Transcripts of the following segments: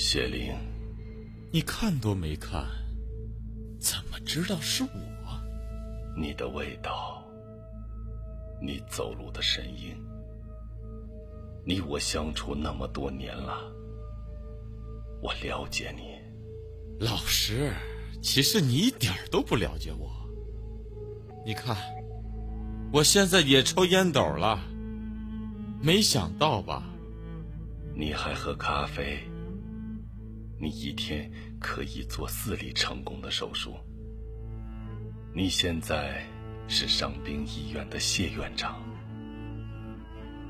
谢灵，你看都没看，怎么知道是我？你的味道，你走路的声音，你我相处那么多年了，我了解你。老师，其实你一点都不了解我。你看，我现在也抽烟斗了，没想到吧？你还喝咖啡？你一天可以做四例成功的手术。你现在是伤兵医院的谢院长。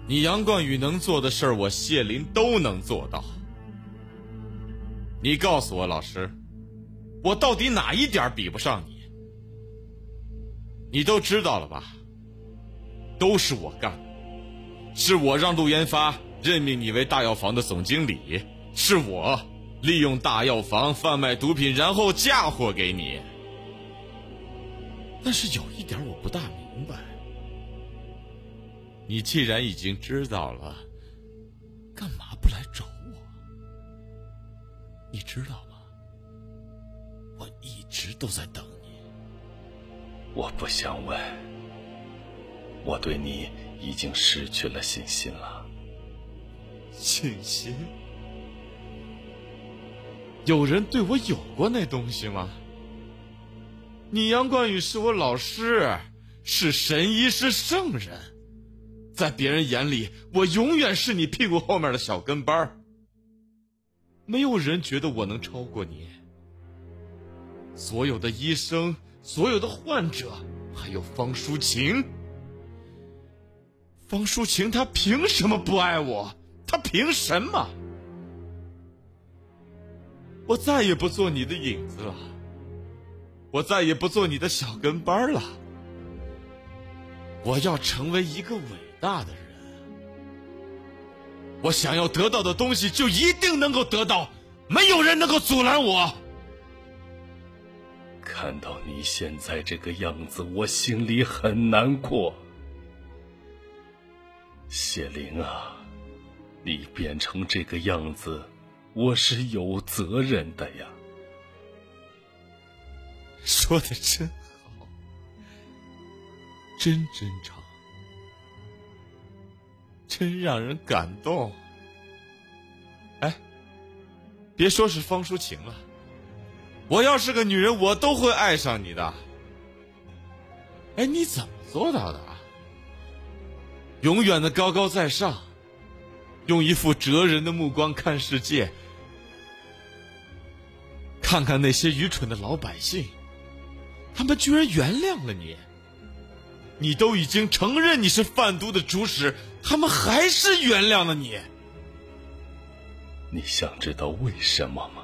你杨冠宇能做的事儿，我谢林都能做到。你告诉我，老师，我到底哪一点比不上你？你都知道了吧？都是我干，是我让陆研发任命你为大药房的总经理，是我。利用大药房贩卖毒品，然后嫁祸给你。但是有一点我不大明白，你既然已经知道了，干嘛不来找我？你知道吗？我一直都在等你。我不想问，我对你已经失去了信心了。信心？有人对我有过那东西吗？你杨冠宇是我老师，是神医，是圣人，在别人眼里，我永远是你屁股后面的小跟班没有人觉得我能超过你。所有的医生，所有的患者，还有方淑琴，方淑琴，她凭什么不爱我？她凭什么？我再也不做你的影子了，我再也不做你的小跟班了。我要成为一个伟大的人，我想要得到的东西就一定能够得到，没有人能够阻拦我。看到你现在这个样子，我心里很难过。谢灵啊，你变成这个样子。我是有责任的呀，说的真好，真真诚，真让人感动。哎，别说是方淑琴了，我要是个女人，我都会爱上你的。哎，你怎么做到的？永远的高高在上，用一副哲人的目光看世界。看看那些愚蠢的老百姓，他们居然原谅了你。你都已经承认你是贩毒的主使，他们还是原谅了你。你想知道为什么吗？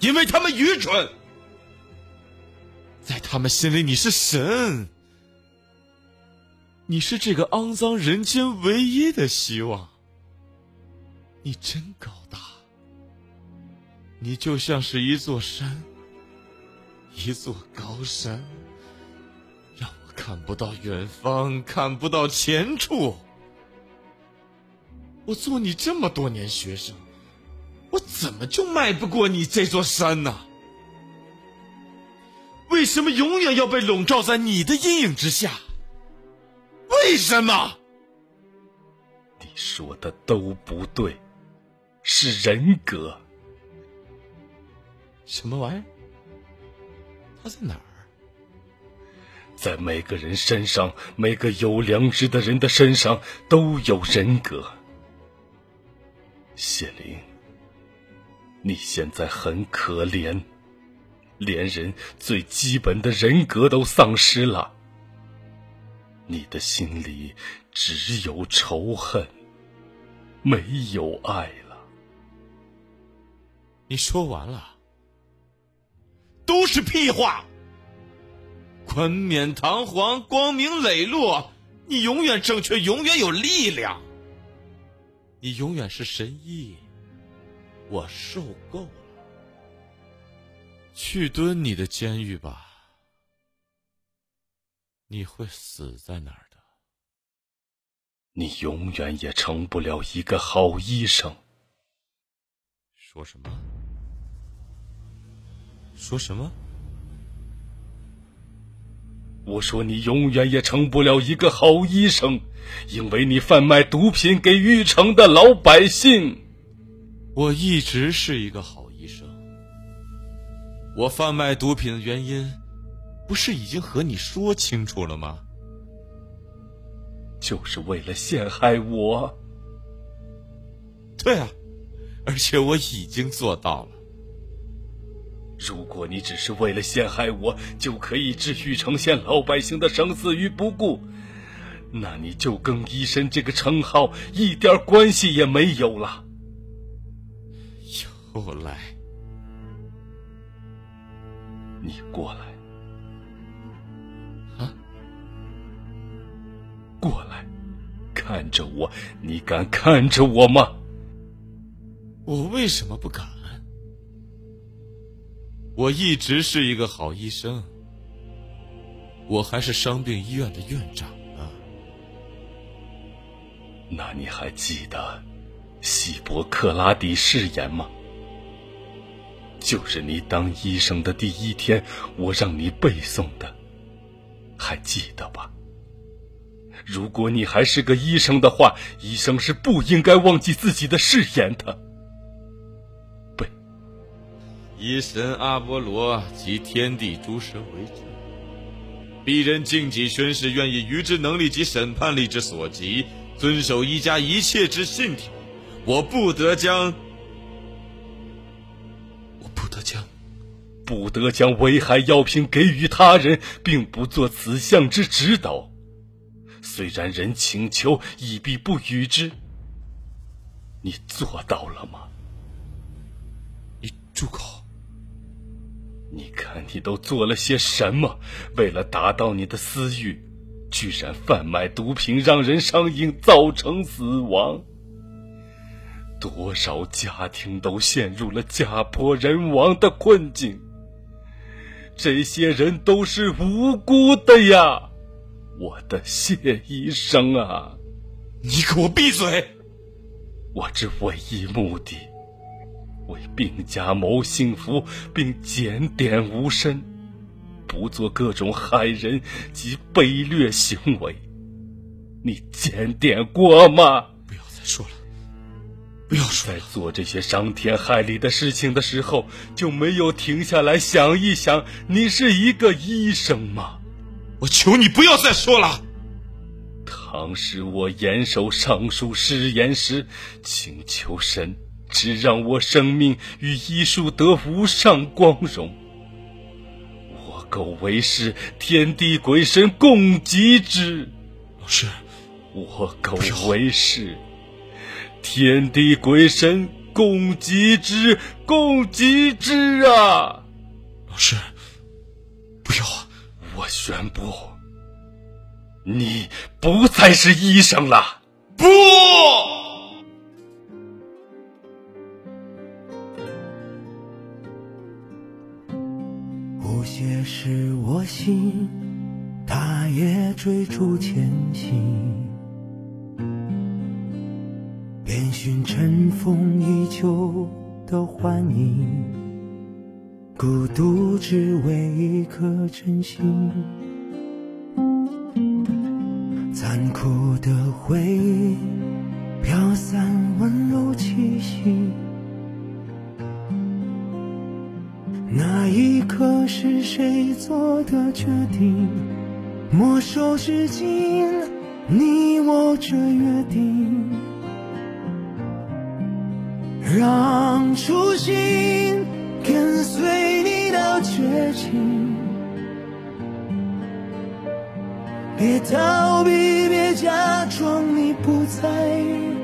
因为他们愚蠢，在他们心里你是神，你是这个肮脏人间唯一的希望。你真高大。你就像是一座山，一座高山，让我看不到远方，看不到前处。我做你这么多年学生，我怎么就迈不过你这座山呢？为什么永远要被笼罩在你的阴影之下？为什么？你说的都不对，是人格。什么玩意儿？他在哪儿？在每个人身上，每个有良知的人的身上都有人格。谢灵，你现在很可怜，连人最基本的人格都丧失了。你的心里只有仇恨，没有爱了。你说完了。都是屁话！冠冕堂皇、光明磊落，你永远正确，永远有力量。你永远是神医，我受够了。去蹲你的监狱吧，你会死在那儿的。你永远也成不了一个好医生。说什么？说什么？我说你永远也成不了一个好医生，因为你贩卖毒品给玉城的老百姓。我一直是一个好医生。我贩卖毒品的原因，不是已经和你说清楚了吗？就是为了陷害我。对啊，而且我已经做到了。如果你只是为了陷害我，就可以置玉城县老百姓的生死于不顾，那你就跟医生这个称号一点关系也没有了。又来，你过来，啊，过来，看着我，你敢看着我吗？我为什么不敢？我一直是一个好医生，我还是伤病医院的院长呢。那你还记得希波克拉底誓言吗？就是你当医生的第一天，我让你背诵的，还记得吧？如果你还是个医生的话，医生是不应该忘记自己的誓言的。以神阿波罗及天地诸神为证，鄙人敬己宣誓，愿意于之能力及审判力之所及，遵守一家一切之信条。我不得将，我不得将，不得将危害药品给予他人，并不做此项之指导。虽然人请求，亦必不与之。你做到了吗？你住口！你看，你都做了些什么？为了达到你的私欲，居然贩卖毒品，让人上瘾，造成死亡。多少家庭都陷入了家破人亡的困境。这些人都是无辜的呀，我的谢医生啊！你给我闭嘴！我这唯一目的。为病家谋幸福，并检点吾身，不做各种害人及卑劣行为。你检点过吗？不要再说了，不要说了在做这些伤天害理的事情的时候，就没有停下来想一想，你是一个医生吗？我求你不要再说了。当时我严守上述誓言时，请求神。只让我生命与医术得无上光荣。我苟为师，天地鬼神共极之。老师，我苟为师，天地鬼神共极之，共极之啊！老师，不要！我宣布，你不再是医生了。不。也是我心，他也追逐前行，遍寻尘封已久的幻影，孤独只为一颗真心。残酷的回忆飘散，温柔气息。那一刻是谁做的决定？没收至今，你我这约定，让初心跟随你到绝境，别逃避，别假装你不在意，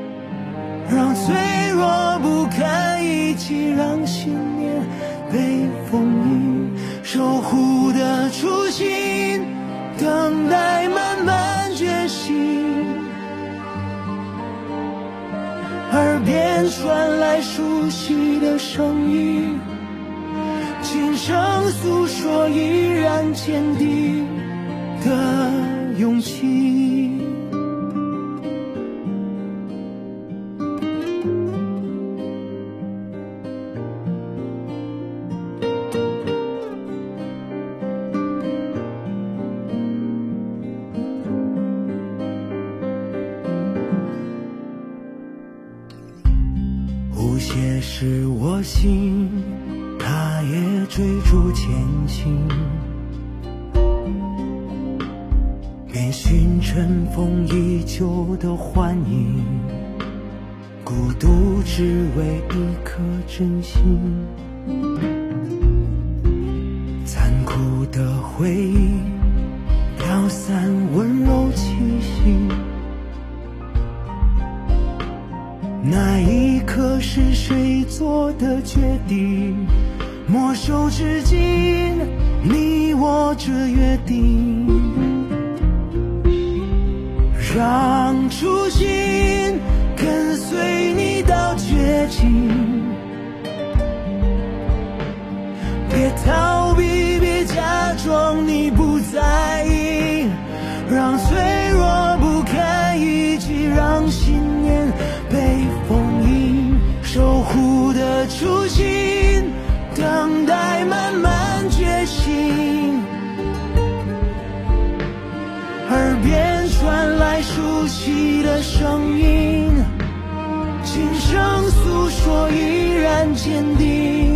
让脆弱不堪一击，让心。守护的初心，等待慢慢觉醒。耳边传来熟悉的声音，轻声诉说依然坚定的勇气。皆是我心，它也追逐前行，遍寻尘封已久的幻影，孤独只为一颗真心。让初心跟随你到绝境。别逃避，别假装你不在意，让脆弱不堪一击，让信念被封印，守护的初心。哭泣的声音轻声诉说依然坚定。